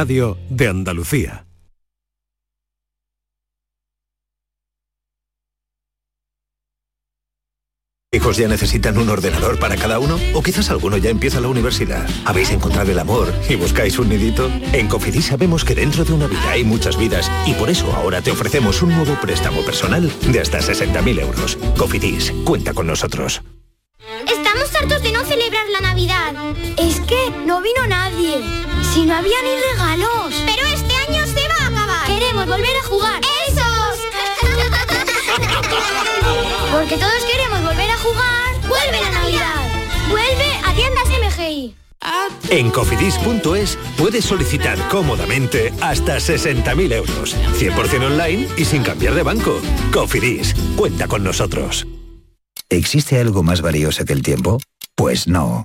Radio de Andalucía. ¿Hijos ya necesitan un ordenador para cada uno? ¿O quizás alguno ya empieza la universidad? ¿Habéis encontrado el amor y buscáis un nidito? En Cofidis sabemos que dentro de una vida hay muchas vidas y por eso ahora te ofrecemos un nuevo préstamo personal de hasta 60.000 euros. Cofidis, cuenta con nosotros. Estamos hartos de no celebrar la Navidad. Es que no vino nadie. Si no había ni regalos. Pero este año se va a acabar. Queremos volver a jugar. ¡Esos! Porque todos queremos volver a jugar. ¡Vuelve la Navidad! ¡Vuelve a tiendas MGI! En cofidis.es puedes solicitar cómodamente hasta 60.000 euros. 100% online y sin cambiar de banco. Cofidis, cuenta con nosotros. ¿Existe algo más valioso que el tiempo? Pues no.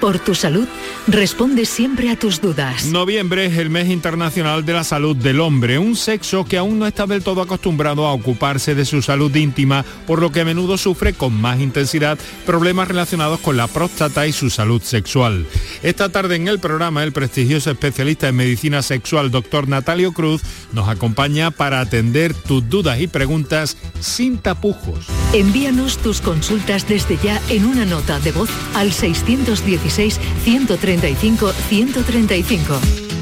por tu salud, responde siempre a tus dudas. Noviembre es el mes internacional de la salud del hombre, un sexo que aún no está del todo acostumbrado a ocuparse de su salud íntima, por lo que a menudo sufre con más intensidad problemas relacionados con la próstata y su salud sexual. Esta tarde en el programa, el prestigioso especialista en medicina sexual, doctor Natalio Cruz, nos acompaña para atender tus dudas y preguntas sin tapujos. Envíanos tus consultas desde ya en una nota de voz al 616-135-135.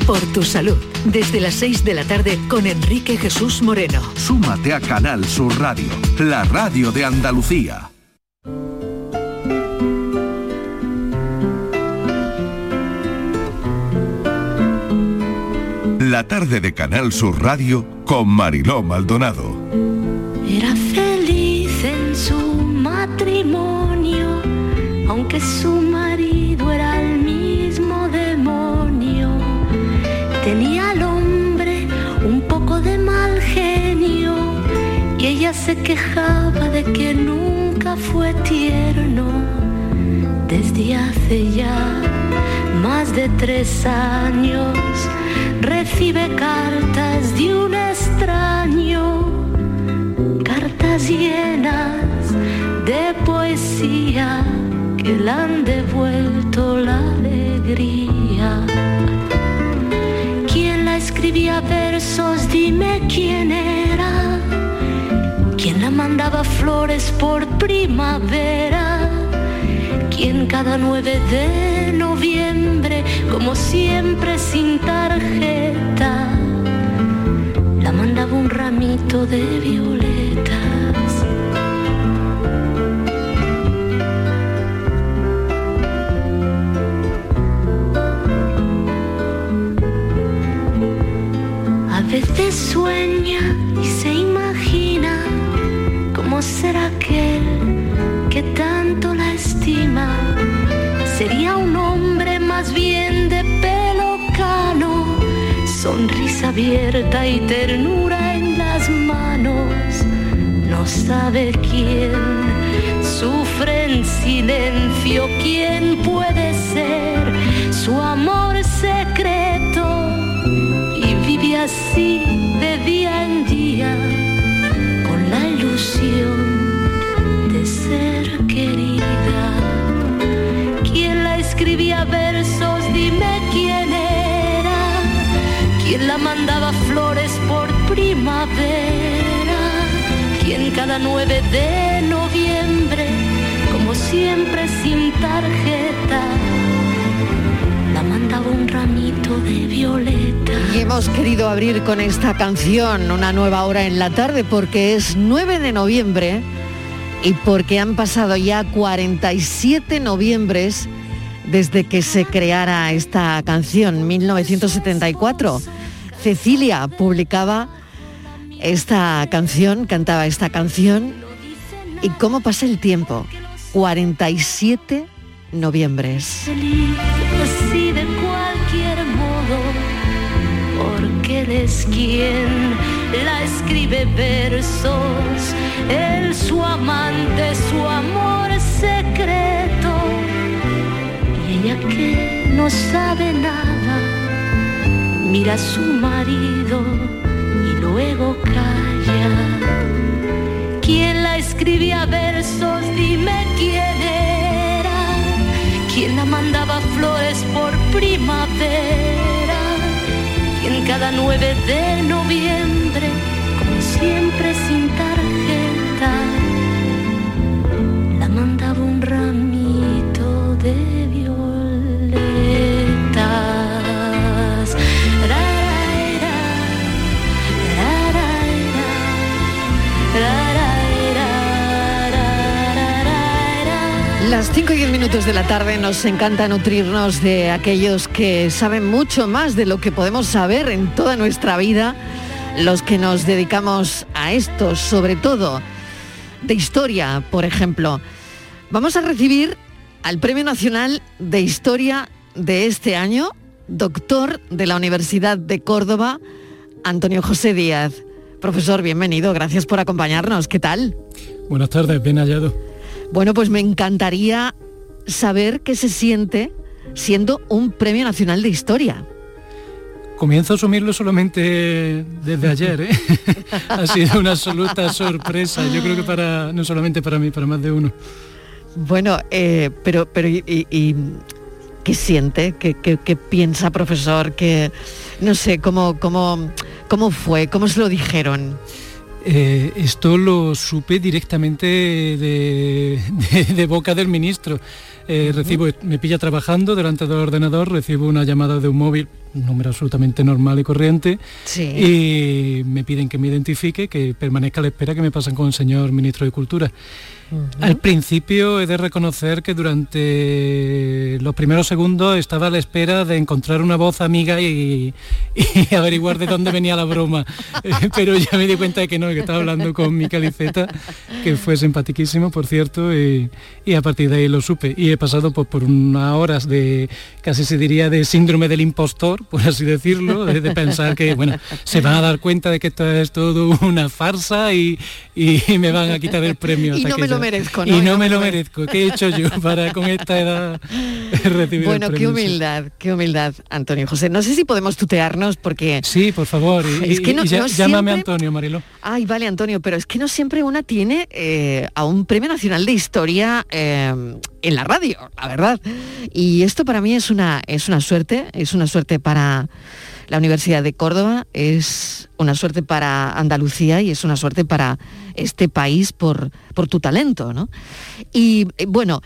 Por tu salud, desde las 6 de la tarde con Enrique Jesús Moreno. Súmate a Canal Sur Radio, la radio de Andalucía. La tarde de Canal Sur Radio con Mariló Maldonado. Era feliz en su matrimonio, aunque su se quejaba de que nunca fue tierno. Desde hace ya más de tres años recibe cartas de un extraño cartas llenas de poesía que le han devuelto la alegría. ¿Quién la escribía versos? Dime quién era. ¿Quién la mandaba flores por primavera? ¿Quién cada 9 de noviembre, como siempre sin tarjeta, la mandaba un ramito de violetas. A veces sueña y se cómo será aquel que tanto la estima. Sería un hombre más bien de pelo cano, sonrisa abierta y ternura en las manos. No sabe quién sufre en silencio, quién puede ser su amor secreto y vive así de día en cada 9 de noviembre, como siempre sin tarjeta, la mandaba un ramito de violeta? Y hemos querido abrir con esta canción una nueva hora en la tarde porque es 9 de noviembre y porque han pasado ya 47 noviembres desde que se creara esta canción, 1974. Cecilia publicaba esta canción, cantaba esta canción y cómo pasa el tiempo. 47 noviembres. feliz así de cualquier modo, porque él es quien la escribe versos, él su amante, su amor secreto, y ella que no sabe nada, mira a su marido luego calla. ¿Quién la escribía versos? Dime quién era. ¿Quién la mandaba flores por primavera? ¿Quién cada 9 de noviembre, como siempre sin tarjeta, la mandaba un ramito Las 5 y 10 minutos de la tarde nos encanta nutrirnos de aquellos que saben mucho más de lo que podemos saber en toda nuestra vida, los que nos dedicamos a esto, sobre todo de historia, por ejemplo. Vamos a recibir al Premio Nacional de Historia de este año, doctor de la Universidad de Córdoba, Antonio José Díaz. Profesor, bienvenido, gracias por acompañarnos. ¿Qué tal? Buenas tardes, bien hallado. Bueno, pues me encantaría saber qué se siente siendo un Premio Nacional de Historia. Comienzo a asumirlo solamente desde ayer, ¿eh? ha sido una absoluta sorpresa, yo creo que para, no solamente para mí, para más de uno. Bueno, eh, pero, pero y, qué siente? ¿Qué, qué- qué piensa, profesor? Que no sé, cómo, cómo, cómo fue, cómo se lo dijeron. Eh, esto lo supe directamente de, de- de boca del ministro. Eh, Recibo, me pilla trabajando delante del ordenador, recibo una llamada de un móvil, un número absolutamente normal y corriente, Sí. y me piden que me identifique, que permanezca a la espera que me pasan con el señor ministro de Cultura. Al principio he de reconocer que durante los primeros segundos estaba a la espera de encontrar una voz amiga y, y averiguar de dónde venía la broma. Pero ya me di cuenta de que no, que estaba hablando con mi caliceta, que fue simpaticísimo, por cierto, y, y a partir de ahí lo supe. Y he pasado pues, por unas horas de, casi se diría, de síndrome del impostor, por así decirlo, de, de pensar que, bueno, se van a dar cuenta de que esto es todo una farsa y, y me van a quitar el premio. Y no me lo merezco, ¿no? Y Y no me lo merezco. ¿Qué he hecho yo para con esta edad recibir Bueno, el qué humildad, qué humildad, Antonio José. No sé si podemos tutearnos porque... Sí, por favor. Y, Es que no- y ya- no llámame Antonio, Mariló. Ay, vale, Antonio, pero es que no siempre una tiene eh, a un Premio Nacional de Historia eh, en la radio, la verdad. Y esto para mí es una, es una suerte, es una suerte para la Universidad de Córdoba, es una suerte para Andalucía y es una suerte para este país por, por tu talento, ¿no? Y eh, bueno,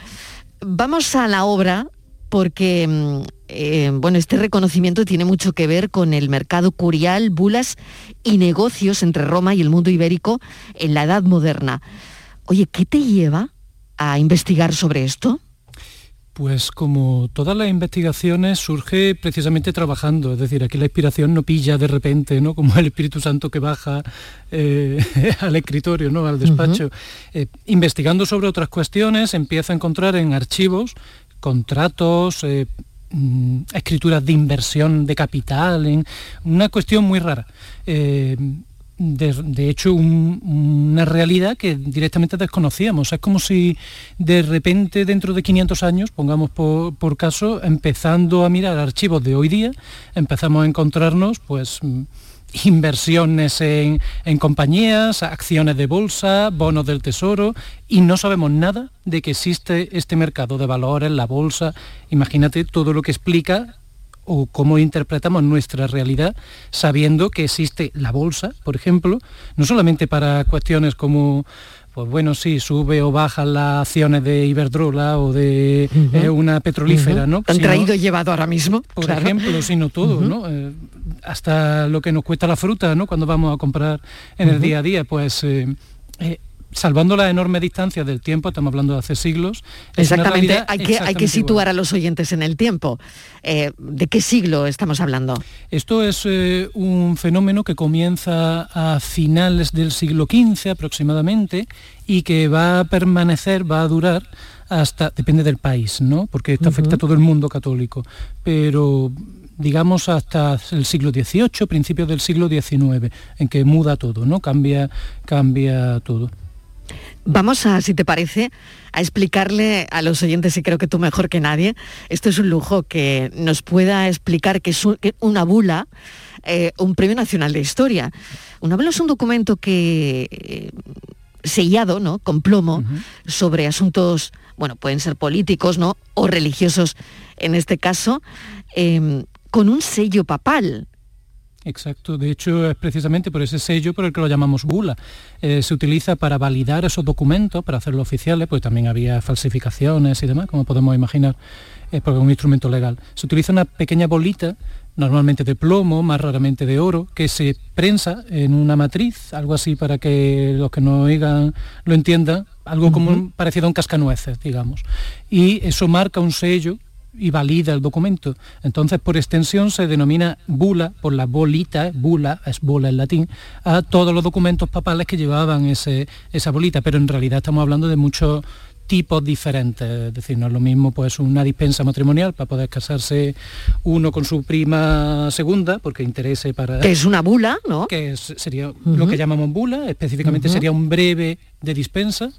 vamos a la obra porque mm, eh, bueno, este reconocimiento tiene mucho que ver con el mercado curial, bulas y negocios entre Roma y el mundo ibérico en la Edad Moderna. Oye, ¿qué te lleva a investigar sobre esto? Pues como todas las investigaciones surge precisamente trabajando, es decir, aquí la inspiración no pilla de repente, ¿no? Como el Espíritu Santo que baja eh, al escritorio, ¿no? Al despacho. Eh, investigando sobre otras cuestiones, empieza a encontrar en archivos contratos, eh, mm, escrituras de inversión de capital, en una cuestión muy rara. De, hecho, un- una realidad que directamente desconocíamos. Es como si de repente dentro de 500 años, pongamos por, por caso, empezando a mirar archivos de hoy día, empezamos a encontrarnos pues inversiones en, en compañías, acciones de bolsa, bonos del tesoro, y no sabemos nada de que existe este mercado de valores, la bolsa. Imagínate todo lo que explica o cómo interpretamos nuestra realidad sabiendo que existe la bolsa, por ejemplo, no solamente para cuestiones como pues bueno, sí, sube o baja las acciones de Iberdrola o de eh, una petrolífera, ¿no? Han traído y llevado ahora mismo. por claro. ejemplo, sino todo. ¿no? Eh, hasta lo que nos cuesta la fruta, ¿no? Cuando vamos a comprar en el día a día, pues eh, salvando la enorme distancia del tiempo, estamos hablando de hace siglos. Exactamente, hay que, hay que exactamente situar igual. a los oyentes en el tiempo. Eh, ¿De qué siglo estamos hablando? Esto es eh, un fenómeno que comienza a finales del siglo XV aproximadamente y que va a permanecer, va a durar hasta, depende del país, ¿no? Porque esto afecta a todo el mundo católico, pero digamos hasta el siglo XVIII, principios del siglo XIX, en que muda todo, ¿no? Cambia, cambia todo. Vamos a, si te parece, a explicarle a los oyentes, y creo que tú mejor que nadie, esto es un lujo, que nos pueda explicar que es una bula, eh, un premio nacional de historia. Una bula es un documento que... Eh, sellado, ¿no? Con plomo, sobre asuntos, bueno, pueden ser políticos, ¿no? O religiosos, en este caso, em, con un sello papal. Exacto, de hecho es precisamente por ese sello por el que lo llamamos bula. Eh, se utiliza para validar esos documentos, para hacerlos oficiales, pues también había falsificaciones y demás, como podemos imaginar, eh, porque es un instrumento legal. Se utiliza una pequeña bolita, normalmente de plomo, más raramente de oro, que se prensa en una matriz, algo así para que los que no oigan lo entiendan, algo como parecido a un cascanueces, digamos. Y eso marca un sello y valida el documento. Entonces, por extensión, se denomina bula, por la bolita, bula, es bola en latín, a todos los documentos papales que llevaban ese, esa bolita, pero en realidad estamos hablando de muchos tipos diferentes, es decir, no es lo mismo pues una dispensa matrimonial para poder casarse uno con su prima segunda, porque interese para... Que es una bula, ¿no? Que sería lo que llamamos bula, específicamente sería un breve de dispensa,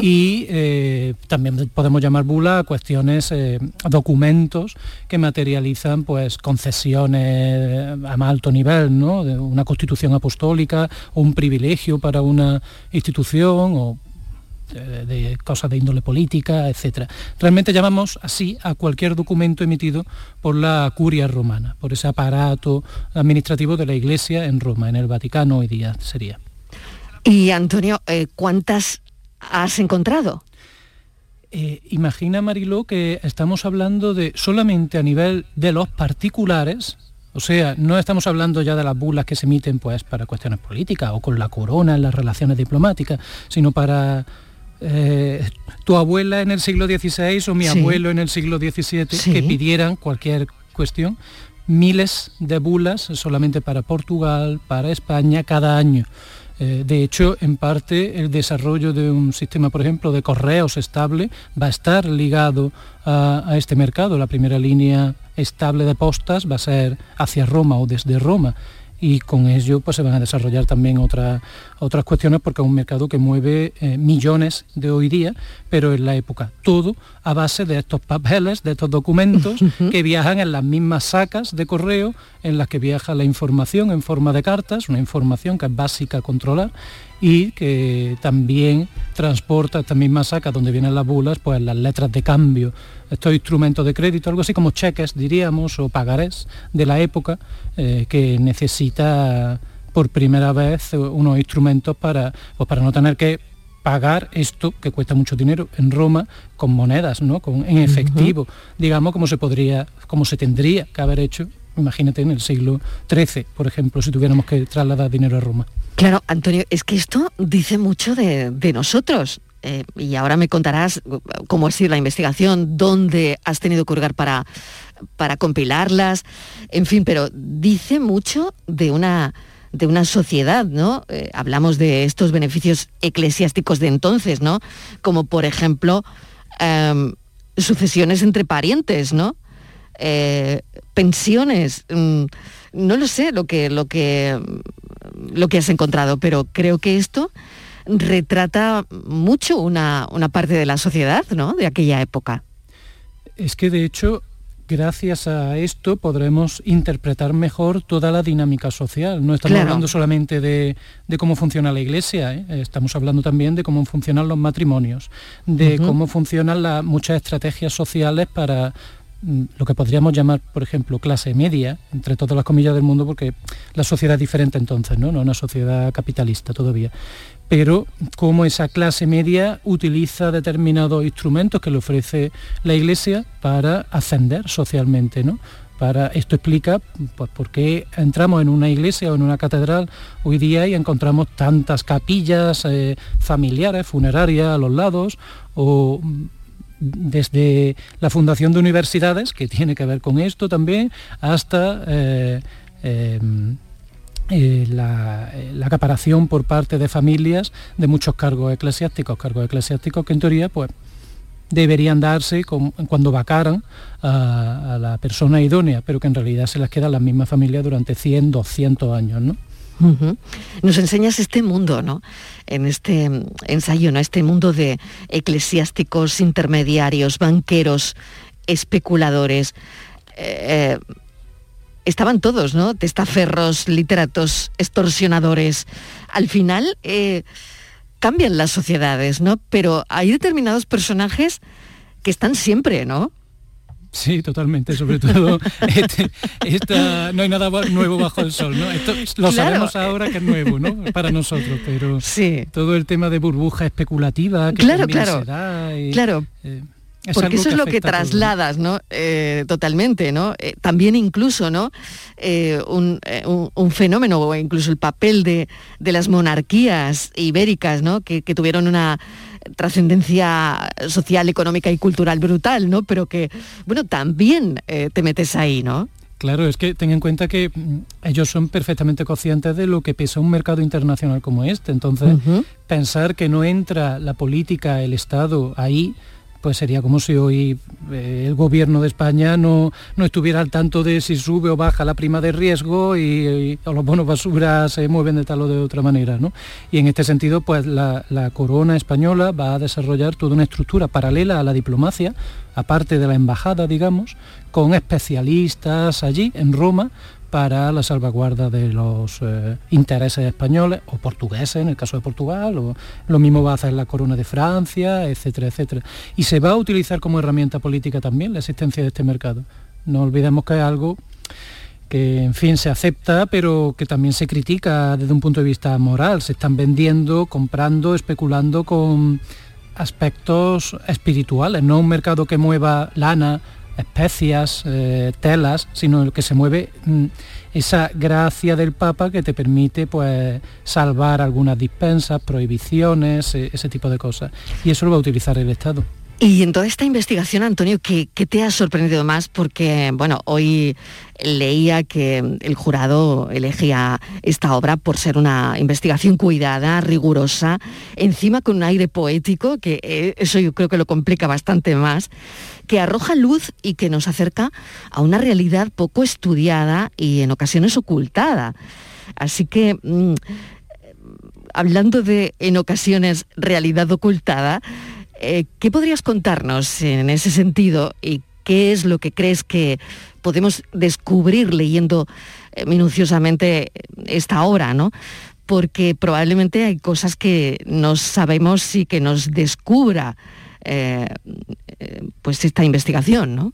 y eh, también podemos llamar bula a cuestiones, eh, documentos que materializan pues concesiones a más alto nivel, ¿no? De una constitución apostólica o un privilegio para una institución o de, cosas de índole política, etc. Realmente llamamos así a cualquier documento emitido por la curia romana, por ese aparato administrativo de la Iglesia en Roma, en el Vaticano hoy día sería. Y Antonio, eh, ¿cuántas has encontrado? Eh, imagina, Mariló, que estamos hablando de solamente a nivel de los particulares, o sea, no estamos hablando ya de las bulas que se emiten pues, para cuestiones políticas o con la corona en las relaciones diplomáticas, sino para eh, tu abuela en el siglo XVI o mi abuelo en el siglo XVII que pidieran cualquier cuestión, miles de bulas solamente para Portugal, para España cada año. Eh, de hecho, en parte, el desarrollo de un sistema, por ejemplo, de correos estable va a estar ligado a, este mercado. La primera línea estable de postas va a ser hacia Roma o desde Roma y con ello pues, se van a desarrollar también otras otras cuestiones porque es un mercado que mueve eh, millones de hoy día, pero en la época. Todo a base de estos papeles, de estos documentos que viajan en las mismas sacas de correo en las que viaja la información en forma de cartas, una información que es básica a controlar y que también transporta estas mismas sacas donde vienen las bulas, pues las letras de cambio, estos instrumentos de crédito, algo así como cheques, diríamos, o pagarés de la época, eh, que necesita por primera vez unos instrumentos para, pues para no tener que pagar esto que cuesta mucho dinero en Roma con monedas, ¿no? Con, en efectivo, digamos como se podría, como se tendría que haber hecho, imagínate en el siglo XIII, por ejemplo, si tuviéramos que trasladar dinero a Roma. Claro, Antonio, es que esto dice mucho de, nosotros. Eh, y ahora me contarás cómo ha sido la investigación, dónde has tenido que hurgar para, para compilarlas, en fin, pero dice mucho de una, de una sociedad, ¿no? Eh, hablamos de estos beneficios eclesiásticos de entonces, ¿no? Como por ejemplo em, sucesiones entre parientes, ¿no? Eh, pensiones, mm, no lo sé lo que, lo que lo que has encontrado, pero creo que esto retrata mucho una, parte de la sociedad, ¿no? De aquella época. Es que de hecho gracias a esto podremos interpretar mejor toda la dinámica social. No estamos hablando solamente de, cómo funciona la iglesia, ¿eh? estamos hablando también de cómo funcionan los matrimonios, de cómo funcionan las muchas estrategias sociales para lo que podríamos llamar, por ejemplo, clase media, entre todas las comillas del mundo, porque la sociedad es diferente entonces, ¿no? No una sociedad capitalista todavía. Pero cómo esa clase media utiliza determinados instrumentos que le ofrece la Iglesia para ascender socialmente, ¿no? Para, esto explica pues, por qué entramos en una iglesia o en una catedral hoy día y encontramos tantas capillas eh, familiares, funerarias a los lados, o desde la fundación de universidades, que tiene que ver con esto también, hasta eh, em, eh, la, acaparación por parte de familias de muchos cargos eclesiásticos, cargos eclesiásticos que en teoría pues, deberían darse cuando vacaran a, la persona idónea, pero que en realidad se las queda a las mismas familias durante 100, 200 años. ¿no? Nos enseñas este mundo, ¿no? En este ensayo, ¿no? Este mundo de eclesiásticos, intermediarios, banqueros, especuladores. Eh, estaban todos, ¿no? Testaferros, literatos, extorsionadores. Al final eh, cambian las sociedades, ¿no? Pero hay determinados personajes que están siempre, ¿no? Sí, totalmente, sobre todo este, no hay nada nuevo bajo el sol, ¿no? Esto lo sabemos ahora que es nuevo, ¿no? Para nosotros, pero sí. todo el tema de burbuja especulativa que claro, claro, claro. Eh, porque eso es lo que trasladas, ¿no? Eh, totalmente, ¿no? Eh, también incluso, ¿no? un, fenómeno, o incluso el papel de, las monarquías ibéricas, ¿no? que tuvieron una trascendencia social, económica y cultural brutal, ¿no? Pero que, bueno, también eh, te metes ahí, ¿no? Claro, es que ten en cuenta que mm, ellos son perfectamente conscientes de lo que pesa un mercado internacional como este. Entonces, pensar que no entra la política, el Estado ahí, pues sería como si hoy eh, el gobierno de España no, no, estuviera al tanto de si sube o baja la prima de riesgo y, los bonos basura se mueven de tal o de otra manera. ¿no? Y en este sentido, pues la, la corona española va a desarrollar toda una estructura paralela a la diplomacia, aparte de la embajada, digamos, con especialistas allí en Roma para la salvaguarda de los eh, intereses españoles o portugueses, en el caso de Portugal, o lo mismo va a hacer la Corona de Francia, etcétera, etcétera. Y se va a utilizar como herramienta política también la existencia de este mercado. No olvidemos que es algo que, en fin, se acepta, pero que también se critica desde un punto de vista moral. Se están vendiendo, comprando, especulando con aspectos espirituales, no un mercado que mueva lana, especias, eh, telas, sino el que se mueve mm, esa gracia del Papa que te permite pues salvar algunas dispensas, prohibiciones, e, ese tipo de cosas. Y eso lo va a utilizar el Estado. Y en toda esta investigación, Antonio, ¿qué, te ha sorprendido más? Porque, bueno, hoy leía que el jurado elegía esta obra por ser una investigación cuidada, rigurosa, encima con un aire poético, que eh, eso yo creo que lo complica bastante más, que arroja luz y que nos acerca a una realidad poco estudiada y en ocasiones ocultada. Así que... Mm, hablando de en ocasiones realidad ocultada, eh, ¿Qué podrías contarnos en ese sentido y qué es lo que crees que podemos descubrir leyendo eh, minuciosamente esta obra, ¿no? Porque probablemente hay cosas que no sabemos y que nos descubra eh, pues esta investigación, ¿no?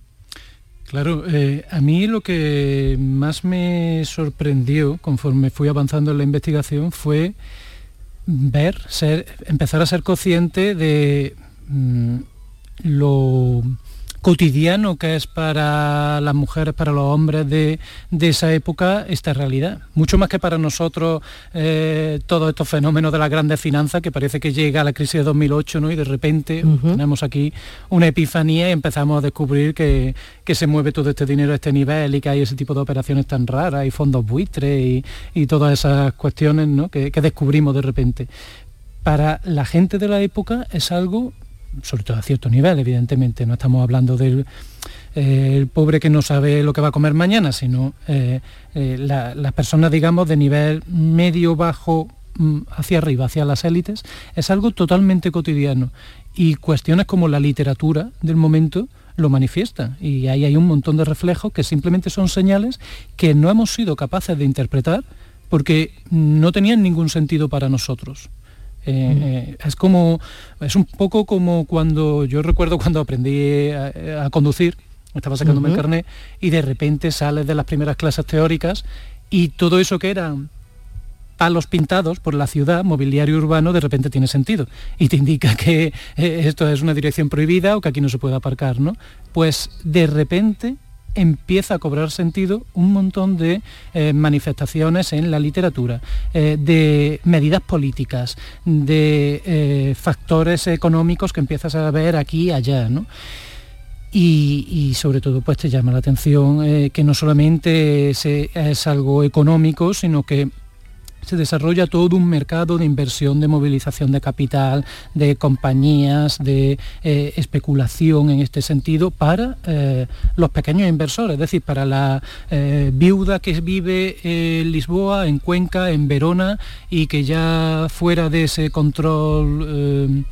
Claro, a mí lo que más me sorprendió conforme fui avanzando en la investigación fue ver, ser, empezar a ser consciente de Mm, lo cotidiano que es para las mujeres, para los hombres de, esa época, esta realidad. Mucho más que para nosotros eh, todos estos fenómenos de las grandes finanzas, que parece que llega la crisis de 2008 ¿no? y de repente tenemos aquí una epifanía y empezamos a descubrir que, se mueve todo este dinero a este nivel y que hay ese tipo de operaciones tan raras y fondos buitres y, todas esas cuestiones que descubrimos de repente. Para la gente de la época es algo sobre todo a cierto nivel, evidentemente, no estamos hablando del eh, pobre que no sabe lo que va a comer mañana, sino eh, eh, las personas, digamos, de nivel medio, bajo, mm, hacia arriba, hacia las élites, es algo totalmente cotidiano. Y cuestiones como la literatura del momento lo manifiesta. Y ahí hay un montón de reflejos que simplemente son señales que no hemos sido capaces de interpretar porque no tenían ningún sentido para nosotros. Eh, eh, es como, es un poco como cuando, yo recuerdo cuando aprendí a, conducir, estaba sacándome el carnet, y de repente sales de las primeras clases teóricas y todo eso que eran palos pintados por la ciudad, mobiliario urbano, de repente tiene sentido y te indica que eh, esto es una dirección prohibida o que aquí no se puede aparcar, ¿no? Pues de repente empieza a cobrar sentido un montón de eh, manifestaciones en la literatura, eh, de medidas políticas, de eh, factores económicos que empiezas a ver aquí y allá. Y, sobre todo pues te llama la atención que no solamente es algo económico, sino que se desarrolla todo un mercado de inversión, de movilización de capital, de compañías, de eh, especulación en este sentido para eh, los pequeños inversores, es decir, para la eh, viuda que vive en Lisboa, en Cuenca, en Verona y que ya fuera de ese control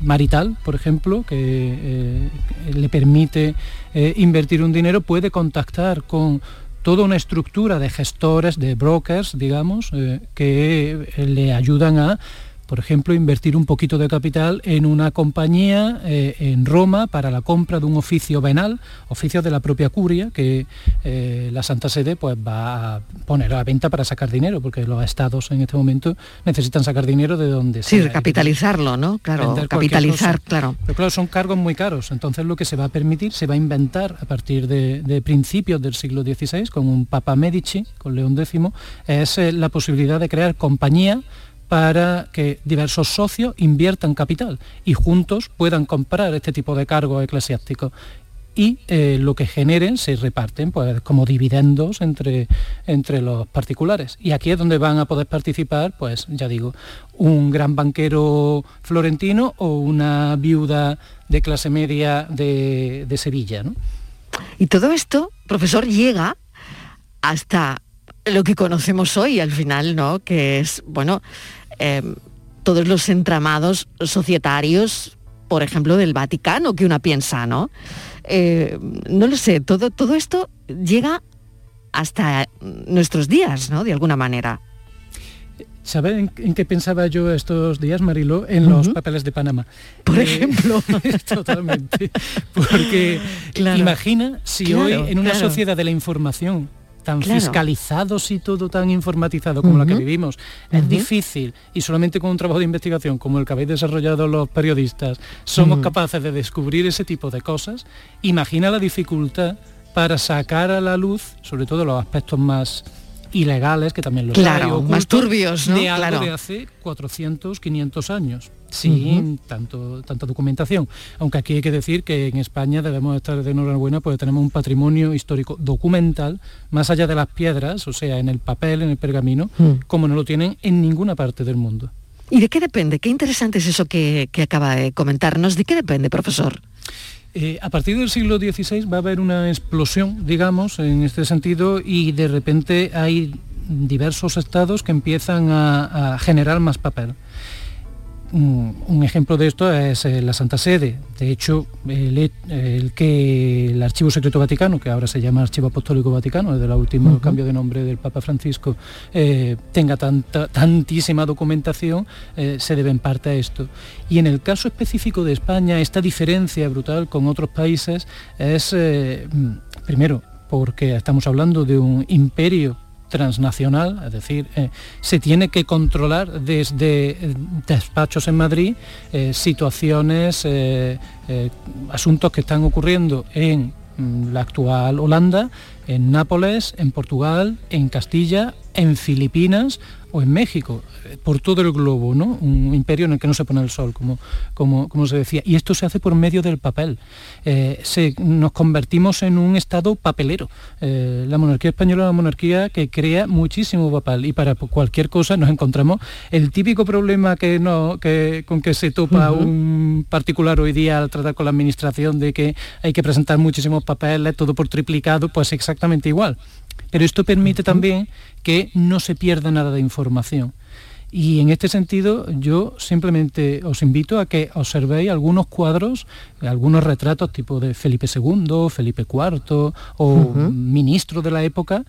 marital, por ejemplo, que le permite invertir un dinero, puede contactar con toda una estructura de gestores, de brokers, digamos, eh, que eh, le ayudan a por ejemplo, invertir un poquito de capital en una compañía eh, en Roma para la compra de un oficio venal, oficio de la propia curia, que eh, la Santa Sede pues, va a poner a la venta para sacar dinero, porque los estados en este momento necesitan sacar dinero de donde sí, sea. Sí, capitalizarlo, ¿no? Claro, capitalizar, claro. Pero claro, son cargos muy caros, entonces lo que se va a permitir, se va a inventar a partir de, principios del siglo XVI, con un Papa Medici, con León X, es eh, la posibilidad de crear compañía para que diversos socios inviertan capital y juntos puedan comprar este tipo de cargos eclesiásticos y eh, lo que generen se reparten pues, como dividendos entre, entre los particulares. Y aquí es donde van a poder participar, pues ya digo, un gran banquero florentino o una viuda de clase media de, de Sevilla. ¿no? Y todo esto, profesor, llega hasta lo que conocemos hoy al final, ¿no? Que es, bueno, Em, todos los entramados societarios, por ejemplo, del Vaticano, que una piensa, ¿no? Eh, no lo sé, todo, todo esto llega hasta nuestros días, ¿no? De alguna manera. ¿Sabe en, qué pensaba yo estos días, Marilo? En los papeles de Panamá. Por eh, ejemplo. totalmente. Porque imagina si hoy en una sociedad de la información tan fiscalizados y todo tan informatizado como la que vivimos, es difícil y solamente con un trabajo de investigación como el que habéis desarrollado los periodistas somos capaces de descubrir ese tipo de cosas, imagina la dificultad para sacar a la luz, sobre todo los aspectos más ilegales, que también los claro, más turbios, ¿no? de algo de hace 400, 500 años, sin tanto, tanta documentación. Aunque aquí hay que decir que en España debemos estar de enhorabuena porque tenemos un patrimonio histórico documental, más allá de las piedras, o sea, en el papel, en el pergamino, mm. como no lo tienen en ninguna parte del mundo. ¿Y de qué depende? Qué interesante es eso que, que acaba de comentarnos. ¿De qué depende, profesor? Eh, a partir del siglo XVI va a haber una explosión, digamos, en este sentido, y de repente hay diversos estados que empiezan a generar más papel. Un, ejemplo de esto es eh, la Santa Sede. De hecho, el, que el Archivo Secreto Vaticano, que ahora se llama Archivo Apostólico Vaticano, desde el último cambio de nombre del Papa Francisco, eh, tenga tanta, tantísima documentación, eh, se debe en parte a esto. Y en el caso específico de España, esta diferencia brutal con otros países es, primero, porque estamos hablando de un imperio transnacional, es decir, eh, se tiene que controlar desde eh, despachos en Madrid eh, situaciones, asuntos que están ocurriendo en mm, la actual Holanda, en Nápoles, en Portugal, en Castilla, en Filipinas o en México, eh, por todo el globo, ¿no? Un imperio en el que no se pone el sol, como, como, como se decía. Y esto se hace por medio del papel. Eh, nos convertimos en un estado papelero. Eh, la monarquía española es una monarquía que crea muchísimo papel y para cualquier cosa nos encontramos el típico problema que no, que, con que se topa un particular hoy día al tratar con la administración de que hay que presentar muchísimos papeles, todo por triplicado, pues exactamente igual. Pero esto permite también que no se pierda nada de información. Y en este sentido yo simplemente os invito a que observéis algunos cuadros, algunos retratos tipo de Felipe II, Felipe IV o ministro de la época.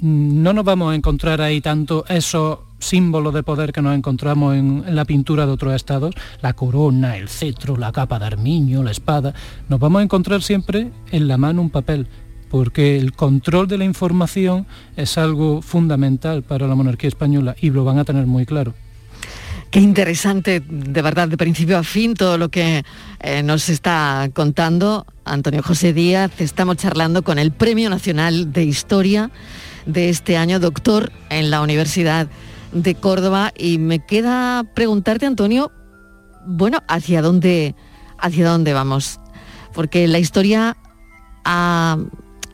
No nos vamos a encontrar ahí tanto esos símbolos de poder que nos encontramos en, en, la pintura de otros estados, la corona, el cetro, la capa de armiño, la espada. Nos vamos a encontrar siempre en la mano un papel porque el control de la información es algo fundamental para la monarquía española y lo van a tener muy claro. Qué interesante, de verdad, de principio a fin, todo lo que eh, nos está contando Antonio José Díaz. Estamos charlando con el Premio Nacional de Historia de este año, doctor en la Universidad de Córdoba. Y me queda preguntarte, Antonio, bueno, ¿hacia dónde, hacia dónde vamos? Porque la historia ha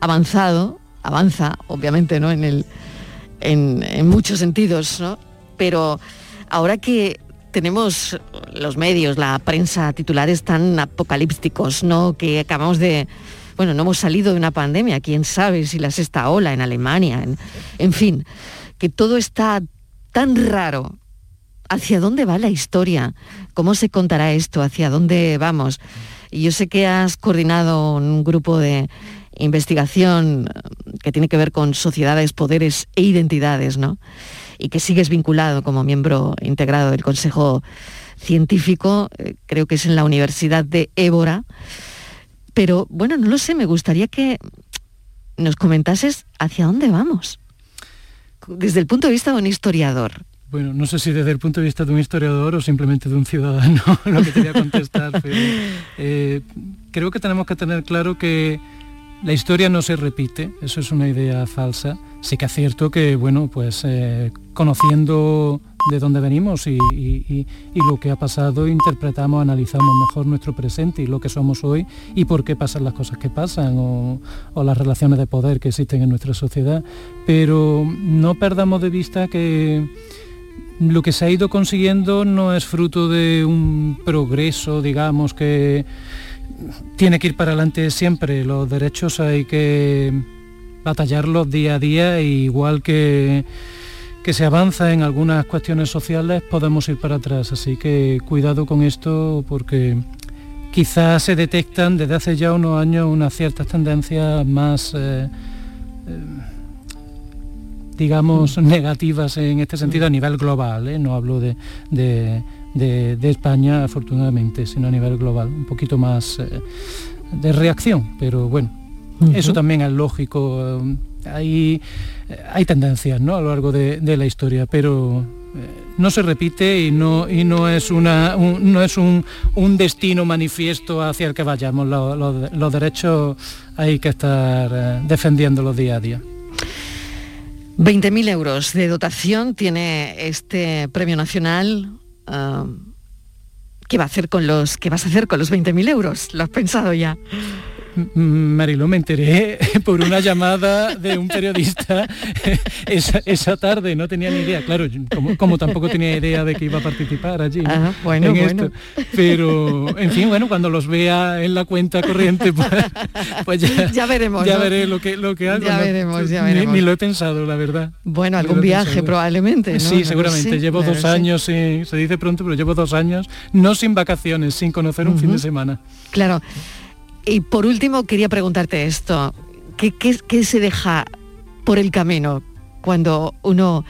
avanzado, avanza obviamente ¿no? en, el, en, muchos sentidos, ¿no? Pero ahora que tenemos los medios, la prensa, titulares tan apocalípticos, ¿no? Que acabamos de, bueno, no hemos salido de una pandemia, quién sabe si la sexta ola en Alemania, en, en fin, que todo está tan raro. ¿Hacia dónde va la historia? ¿Cómo se contará esto? ¿Hacia dónde vamos? Y yo sé que has coordinado un grupo de investigación que tiene que ver con sociedades, poderes e identidades, ¿no? Y que sigues vinculado como miembro integrado del Consejo Científico, eh, creo que es en la Universidad de Évora. Pero bueno, no lo sé, me gustaría que nos comentases hacia dónde vamos, desde el punto de vista de un historiador. Bueno, no sé si desde el punto de vista de un historiador o simplemente de un ciudadano lo que quería contestar, pero eh, creo que tenemos que tener claro que la historia no se repite, eso es una idea falsa. Sí que es cierto que, bueno, pues eh, conociendo de dónde venimos y, lo que ha pasado, interpretamos, analizamos mejor nuestro presente y lo que somos hoy y por qué pasan las cosas que pasan o, o las relaciones de poder que existen en nuestra sociedad. Pero no perdamos de vista que lo que se ha ido consiguiendo no es fruto de un progreso, digamos, que tiene que ir para adelante siempre. Los derechos hay que batallarlos día a día, igual que, que se avanza en algunas cuestiones sociales, podemos ir para atrás. Así que cuidado con esto porque quizás se detectan desde hace ya unos años unas ciertas tendencias más... Eh, eh, digamos, negativas en este sentido a nivel global, ¿eh? no hablo de, de, España afortunadamente, sino a nivel global, un poquito más eh, de reacción, pero bueno, eso también es lógico, eh, hay, hay tendencias ¿no? a lo largo de, la historia, pero eh, no se repite y no, y no es, una, un, no es un, destino manifiesto hacia el que vayamos, los, derechos hay que estar defendiéndolos día a día. 20.000 euros de dotación tiene este premio nacional ¿qué, va a hacer con los, ¿qué vas a hacer con los 20.000 euros? ¿Lo has pensado ya? Marilo, me enteré por una llamada de un periodista esa, tarde, no tenía ni idea, claro, como, tampoco tenía idea de que iba a participar allí bueno, bueno. Pero, en fin, bueno, cuando los vea en la cuenta corriente, pues, pues ya, veremos. Ya veré lo que, lo que hago. Ya veremos, ya veremos. Ni, lo he pensado, la verdad. Bueno, algún viaje probablemente. Sí, seguramente. llevo dos años, se dice pronto, pero llevo dos años, no sin vacaciones, sin conocer un fin de semana. Claro. Y por último, quería preguntarte esto. ¿Qué, se deja por el camino cuando uno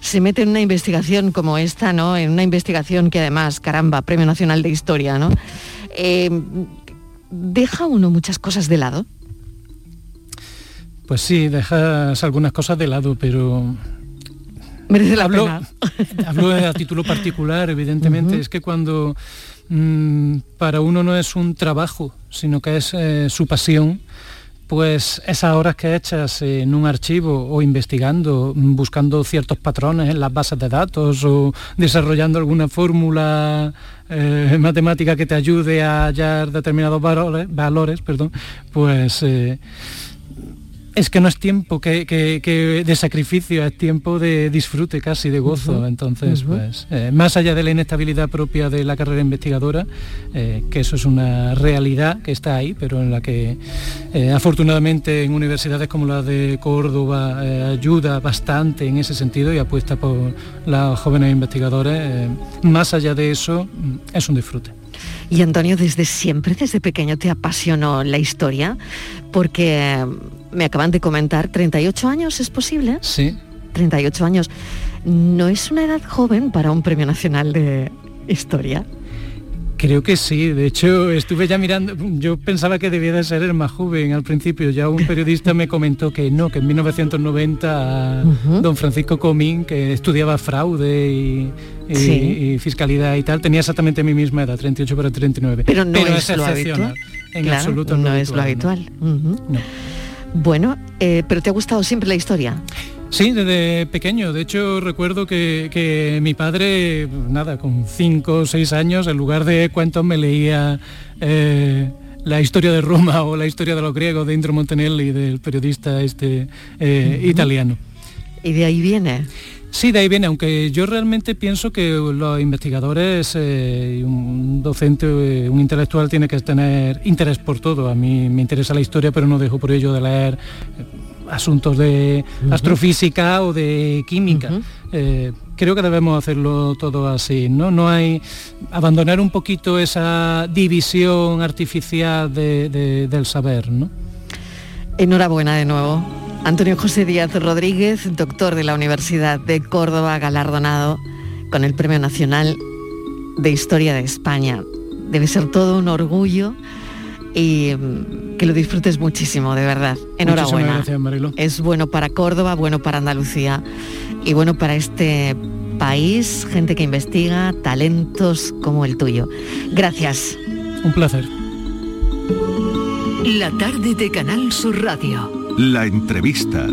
se mete en una investigación como esta, ¿no? En una investigación que además, caramba, Premio Nacional de Historia, ¿no? Eh, ¿Deja uno muchas cosas de lado? Pues sí, dejas algunas cosas de lado, pero merece la hablo, pena. Hablo a título particular, evidentemente. Es que cuando Mm, para uno no es un trabajo, sino que es eh, su pasión, pues esas horas que echas en un archivo o investigando, buscando ciertos patrones en las bases de datos o desarrollando alguna fórmula eh, matemática que te ayude a hallar determinados valores, perdón, pues eh, es que no es tiempo que, de sacrificio, es tiempo de disfrute casi, de gozo. Entonces, pues, eh, más allá de la inestabilidad propia de la carrera investigadora, eh, que eso es una realidad que está ahí, pero en la que eh, afortunadamente en universidades como la de Córdoba ayuda bastante en ese sentido y apuesta por los jóvenes investigadores, más allá de eso, mm, es un disfrute. Y Antonio, desde siempre, desde pequeño, te apasionó la historia, porque me acaban de comentar, 38 años, ¿es posible? Sí. 38 años. ¿No es una edad joven para un premio nacional de historia? Creo que sí, de hecho estuve ya mirando, yo pensaba que debía de ser el más joven al principio, ya un periodista me comentó que no, que en 1990 don Francisco Comín, que estudiaba fraude y, fiscalidad y tal, tenía exactamente mi misma edad, 38 para 39. Pero no es, lo habitual. En absoluto no, es lo habitual. Bueno, eh, pero ¿te ha gustado siempre la historia? Sí, desde pequeño. De hecho, recuerdo que, mi padre, nada, con cinco o seis años, en lugar de cuentos me leía eh, la historia de Roma o la historia de los griegos de Indro Montanelli, del periodista este eh, italiano. Y de ahí viene. Sí, de ahí viene, aunque yo realmente pienso que los investigadores, eh, un docente, eh, un intelectual tiene que tener interés por todo. A mí me interesa la historia, pero no dejo por ello de leer eh, asuntos de astrofísica o de química. creo que debemos hacerlo todo así, ¿no? No hay abandonar un poquito esa división artificial del saber, ¿no? Enhorabuena de nuevo. Antonio José Díaz Rodríguez, doctor de la Universidad de Córdoba, galardonado con el Premio Nacional de Historia de España. Debe ser todo un orgullo y mm, que lo disfrutes muchísimo, de verdad. Enhorabuena. Gracias, Marilo. Es bueno para Córdoba, bueno para Andalucía y bueno para este país, gente que investiga, talentos como el tuyo. Gracias. Un placer. La tarde de Canal Sur Radio. La entrevista.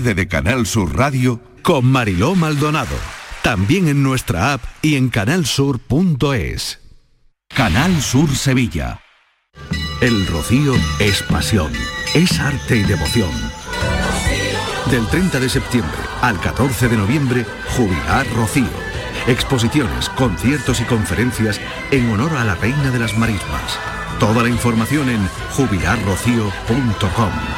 De Canal Sur Radio con Mariló Maldonado. También en nuestra app y en canalsur.es. Canal Sur Sevilla. El rocío es pasión, es arte y devoción. Del 30 de septiembre al 14 de noviembre, Jubilar Rocío. Exposiciones, conciertos y conferencias en honor a la Reina de las Marismas. Toda la información en jubilarrocío.com.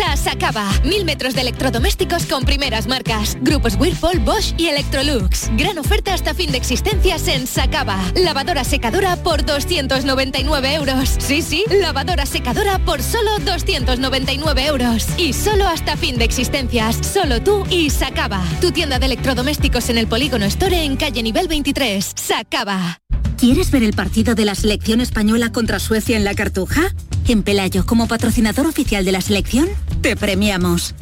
a Sacaba. Mil metros de electrodomésticos con primeras marcas. Grupos Whirlpool, Bosch y Electrolux. Gran oferta hasta fin de existencias en Sacaba. Lavadora secadora por 299 euros. Sí, sí, lavadora secadora por solo 299 euros. Y solo hasta fin de existencias. Solo tú y Sacaba. Tu tienda de electrodomésticos en el Polígono Store en calle nivel 23. Sacaba. ¿Quieres ver el partido de la selección española contra Suecia en la Cartuja? En Pelayo, como patrocinador oficial de la selección, te premiamos.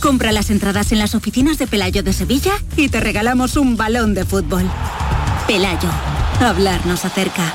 Compra las entradas en las oficinas de Pelayo de Sevilla y te regalamos un balón de fútbol. Pelayo, hablarnos acerca.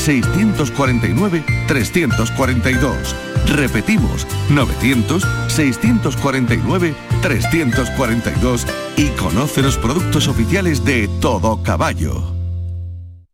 900-649-342. Repetimos, 900-649-342 y conoce los productos oficiales de Todo Caballo.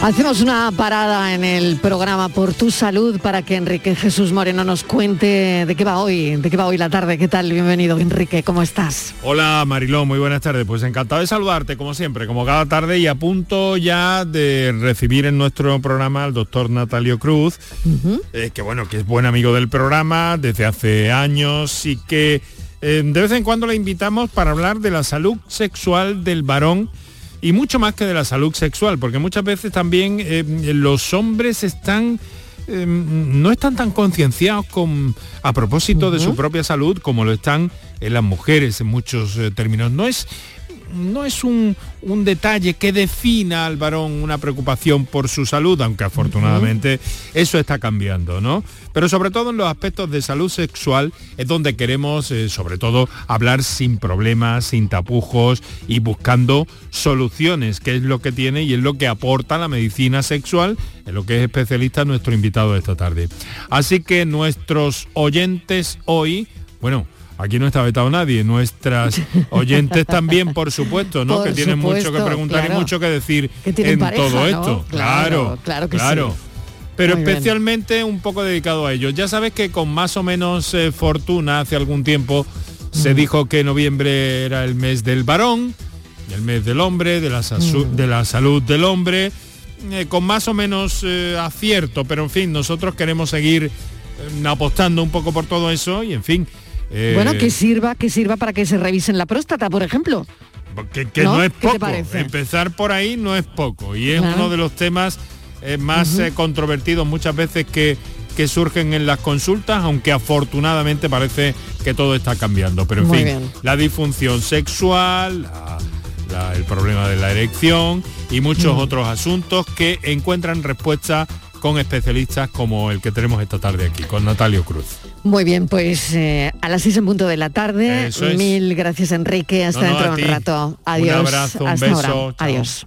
Hacemos una parada en el programa Por tu Salud para que Enrique Jesús Moreno nos cuente de qué va hoy, de qué va hoy la tarde. ¿Qué tal? Bienvenido, Enrique, ¿cómo estás? Hola Mariló, muy buenas tardes. Pues encantado de saludarte, como siempre, como cada tarde, y a punto ya de recibir en nuestro programa al doctor Natalio Cruz, eh, que bueno, que es buen amigo del programa desde hace años y que eh, de vez en cuando le invitamos para hablar de la salud sexual del varón y mucho más que de la salud sexual, porque muchas veces también eh, los hombres están eh, no están tan concienciados con a propósito de su propia salud como lo están en las mujeres en muchos eh, términos. No es no es un, un, detalle que defina al varón una preocupación por su salud, aunque afortunadamente eso está cambiando, ¿no? Pero sobre todo en los aspectos de salud sexual es donde queremos, eh, sobre todo, hablar sin problemas, sin tapujos y buscando soluciones, que es lo que tiene y es lo que aporta la medicina sexual, en lo que es especialista nuestro invitado de esta tarde. Así que nuestros oyentes hoy, bueno, Aquí no está vetado nadie, nuestras oyentes también, por supuesto, ¿no? que tienen mucho que preguntar y mucho que decir en todo esto. Claro, claro, claro. Pero especialmente un poco dedicado a ellos. Ya sabes que con más o menos eh, fortuna hace algún tiempo se dijo que noviembre era el mes del varón, el mes del hombre, de la, de la salud del hombre, eh, con más o menos eh, acierto, pero en fin, nosotros queremos seguir apostando un poco por todo eso y en fin, bueno, que sirva, que sirva para que se revisen la próstata, por ejemplo. Que, ¿No? es poco. Empezar por ahí no es poco. Y es uno de los temas eh, más eh, controvertidos muchas veces que, que surgen en las consultas, aunque afortunadamente parece que todo está cambiando. Pero en fin, la disfunción sexual, el problema de la erección y muchos otros asuntos que encuentran respuesta con especialistas como el que tenemos esta tarde aquí, con Natalio Cruz. Muy bien, pues eh, a las 6 en punto de la tarde. Mil gracias Enrique, hasta dentro de un rato. Adiós. Un abrazo, un beso. Adiós.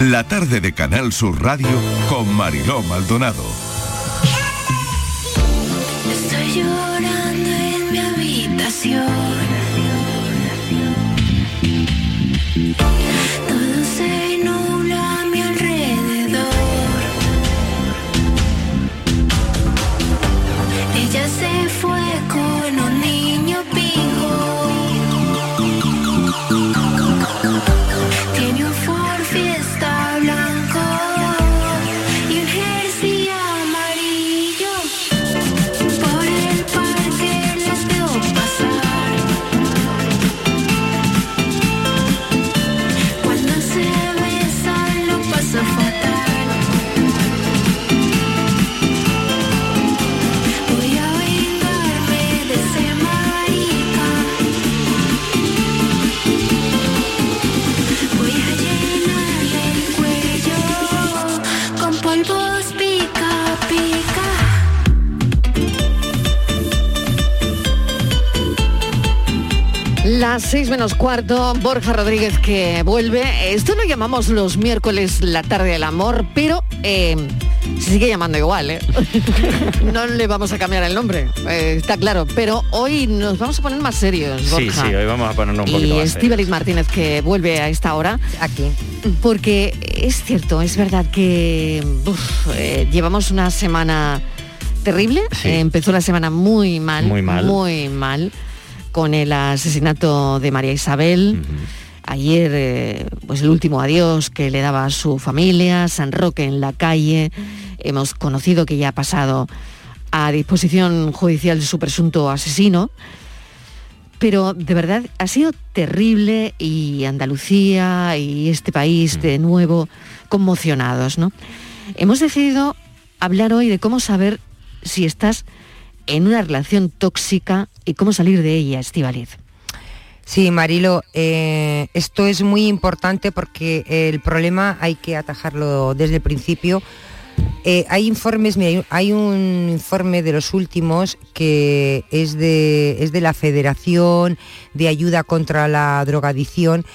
La tarde de Canal Sur Radio con Mariló Maldonado. Estoy llorando en mi habitación. Las seis menos cuarto, Borja Rodríguez que vuelve. Esto lo llamamos los miércoles la tarde del amor, pero eh, se sigue llamando igual, ¿eh? no le vamos a cambiar el nombre, eh, está claro. Pero hoy nos vamos a poner más serios, Borja. sí, hoy vamos a ponernos un poquito y más serios. Martínez que vuelve a esta hora. Aquí. Porque es cierto, es verdad que uf, eh, llevamos una semana terrible. Eh, empezó la semana muy mal. Muy mal. Muy mal. Con el asesinato de María Isabel. ayer eh, pues el último adiós que le daba a su familia, San Roque en la calle. Hemos conocido que ya ha pasado a disposición judicial de su presunto asesino. Pero de verdad ha sido terrible y Andalucía y este país de nuevo conmocionados, ¿no? Hemos decidido hablar hoy de cómo saber si estás en una relación tóxica cómo salir de ella, Estivaliz. Sí, Marilo, eh, esto es muy importante porque el problema hay que atajarlo desde el principio. Eh, hay informes, mira, hay un informe de los últimos que es de, es de la Federación de Ayuda contra la Drogadicción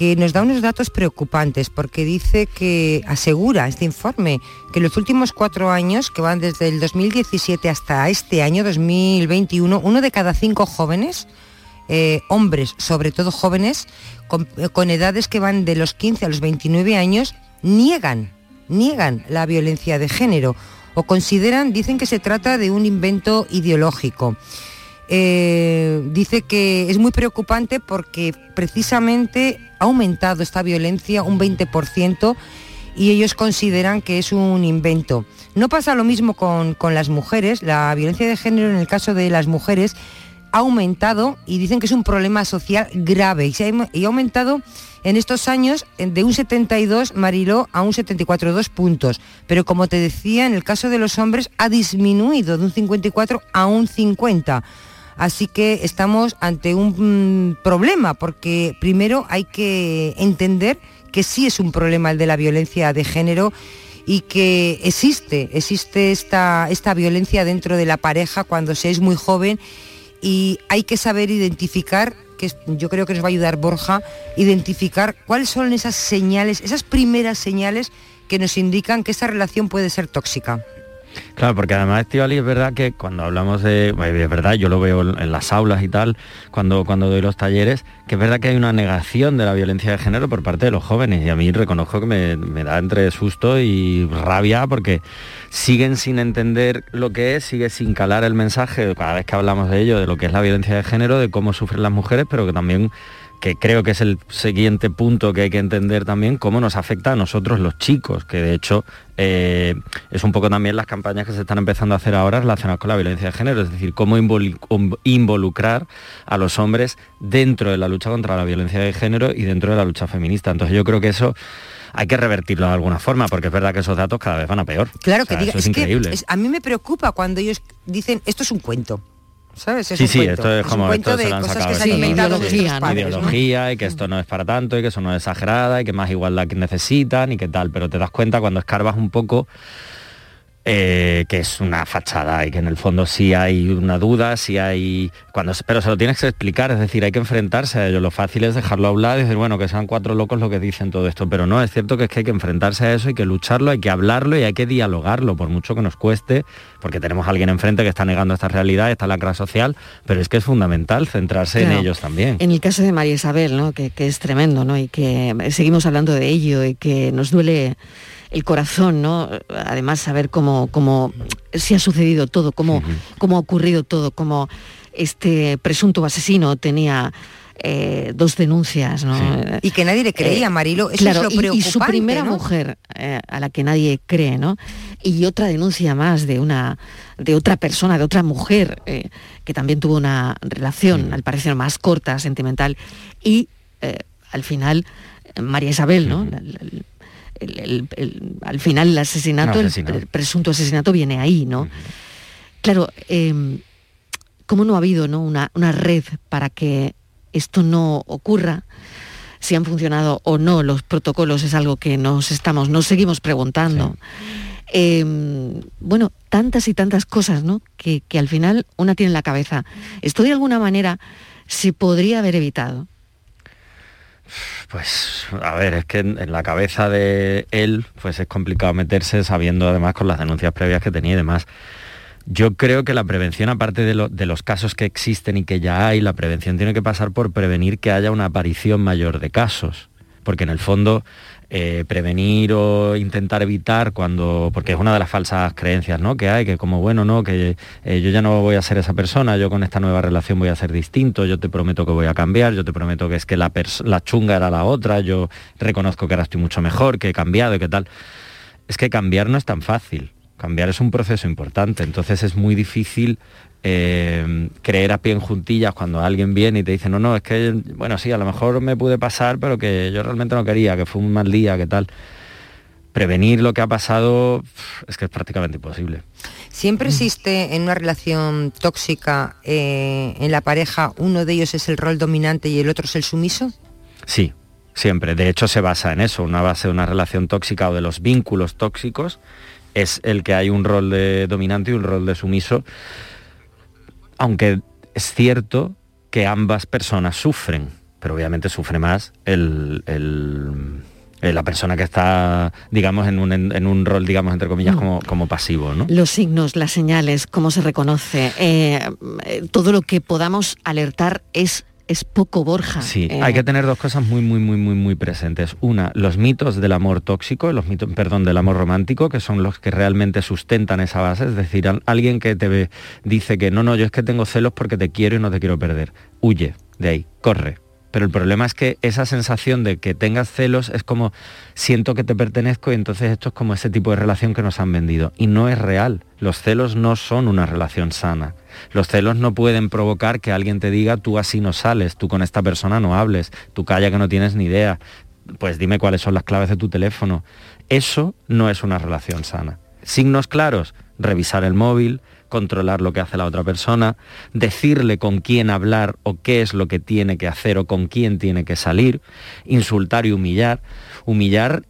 que nos da unos datos preocupantes porque dice que asegura este informe que los últimos cuatro años, que van desde el 2017 hasta este año 2021, uno de cada cinco jóvenes, eh, hombres, sobre todo jóvenes, eh, con edades que van de los 15 a los 29 años, niegan, niegan la violencia de género o consideran, dicen que se trata de un invento ideológico. Eh, dice que es muy preocupante porque precisamente ha aumentado esta violencia un 20% y ellos consideran que es un invento. No pasa lo mismo con, con las mujeres, la violencia de género en el caso de las mujeres ha aumentado y dicen que es un problema social grave y, se ha, y ha aumentado en estos años de un 72, Mariló, a un 74, dos puntos. Pero como te decía, en el caso de los hombres ha disminuido de un 54 a un 50. Así que estamos ante un mm, problema, porque primero hay que entender que sí es un problema el de la violencia de género y que existe, existe esta, esta violencia dentro de la pareja cuando se es muy joven y hay que saber identificar que yo creo que nos va a ayudar Borja, identificar cuáles son esas señales, esas primeras señales que nos indican que esa relación puede ser tóxica. Claro, porque además, Estivali, es verdad que cuando hablamos de, es verdad, yo lo veo en las aulas y tal, cuando, cuando doy los talleres, que es verdad que hay una negación de la violencia de género por parte de los jóvenes y a mí reconozco que me, me da entre susto y rabia porque siguen sin entender lo que es, sigue sin calar el mensaje cada vez que hablamos de ello, de lo que es la violencia de género, de cómo sufren las mujeres, pero que también que creo que es el siguiente punto que hay que entender también, cómo nos afecta a nosotros los chicos, que de hecho eh, es un poco también las campañas que se están empezando a hacer ahora relacionadas con la violencia de género, es decir, cómo involucrar a los hombres dentro de la lucha contra la violencia de género y dentro de la lucha feminista. Entonces yo creo que eso hay que revertirlo de alguna forma, porque es verdad que esos datos cada vez van a peor. Claro que diga, es, increíble. a mí me preocupa cuando ellos dicen esto es un cuento. ¿Sabes? sí, sí, esto es como esto se lo han sacado de ideología, ideología y que esto no es para tanto y que eso no es exagerada y que más igualdad que necesitan y que tal, pero te das cuenta cuando escarbas un poco eh, que es una fachada y que en el fondo sí hay una duda, sí hay... Cuando, pero se lo tienes que explicar, es decir, hay que enfrentarse a ello. Lo fácil es dejarlo hablar y decir, bueno, que sean cuatro locos lo que dicen todo esto, pero no, es cierto que es que hay que enfrentarse a eso, hay que lucharlo, hay que hablarlo y hay que dialogarlo, por mucho que nos cueste, porque tenemos a alguien enfrente que está negando esta realidad, esta lacra social, pero es que es fundamental centrarse en ellos también. En el caso de María Isabel, ¿no? que, que es tremendo, ¿no? y que seguimos hablando de ello y que nos duele el corazón, ¿no? Además, saber cómo, cómo se ha sucedido todo, cómo, cómo ha ocurrido todo, cómo este presunto asesino tenía eh, dos denuncias, ¿no? Y que nadie le creía, eh, Marilo. Eso es lo preocupante, y, su primera mujer eh, a la que nadie cree, ¿no? Y otra denuncia más de una de otra persona, de otra mujer que también tuvo una relación, al parecer más corta, sentimental, y al final María Isabel, ¿no? Al final el asesinato, el, presunto asesinato viene ahí, ¿no? Claro, eh, ¿cómo no ha habido ¿no? Una, red para que esto no ocurra? Si han funcionado o no los protocolos es algo que nos estamos, nos seguimos preguntando. Em, bueno, tantas y tantas cosas, ¿no? Que, que al final una tiene en la cabeza. Esto de alguna manera se podría haber evitado. Pues a ver, es que en, la cabeza de él pues es complicado meterse sabiendo además con las denuncias previas que tenía y demás. Yo creo que la prevención, aparte de, los casos que existen y que ya hay, la prevención tiene que pasar por prevenir que haya una aparición mayor de casos porque en el fondo eh, prevenir o intentar evitar cuando, porque es una de las falsas creencias ¿no? que hay, que como bueno, no, que eh, yo ya no voy a ser esa persona, yo con esta nueva relación voy a ser distinto, yo te prometo que voy a cambiar, yo te prometo que es que la, la chunga era la otra, yo reconozco que ahora estoy mucho mejor, que he cambiado y que tal. Es que cambiar no es tan fácil. Cambiar es un proceso importante, entonces es muy difícil eh, creer a pie en juntillas cuando alguien viene y te dice, no, no, es que, bueno, sí, a lo mejor me pude pasar, pero que yo realmente no quería, que fue un mal día, que tal. Prevenir lo que ha pasado es que es prácticamente imposible. ¿Siempre existe en una relación tóxica eh, en la pareja uno de ellos es el rol dominante y el otro es el sumiso? Sí, siempre. De hecho se basa en eso, una base de una relación tóxica o de los vínculos tóxicos es el que hay un rol de dominante y un rol de sumiso aunque es cierto que ambas personas sufren, pero obviamente sufre más el, eh, la persona que está, digamos, en un, rol, digamos, entre comillas, mm. como, pasivo. ¿no? Los signos, las señales, cómo se reconoce, eh, todo lo que podamos alertar es es poco Borja. Sí, eh. hay que tener dos cosas muy, muy, muy, muy, muy presentes. Una, los mitos del amor tóxico, los mitos, perdón, del amor romántico, que son los que realmente sustentan esa base. Es decir, alguien que te dice que no, no, yo es que tengo celos porque te quiero y no te quiero perder. Huye de ahí, corre, pero el problema es que esa sensación de que tengas celos es como siento que te pertenezco y entonces esto es como ese tipo de relación que nos han vendido. Y no es real. Los celos no son una relación sana. Los celos no pueden provocar que alguien te diga tú así no sales, tú con esta persona no hables, tú calla que no tienes ni idea, pues dime cuáles son las claves de tu teléfono. Eso no es una relación sana. Signos claros, revisar el móvil, controlar lo que hace la otra persona, decirle con quién hablar o qué es lo que tiene que hacer o con quién tiene que salir, insultar y humillar. Humillar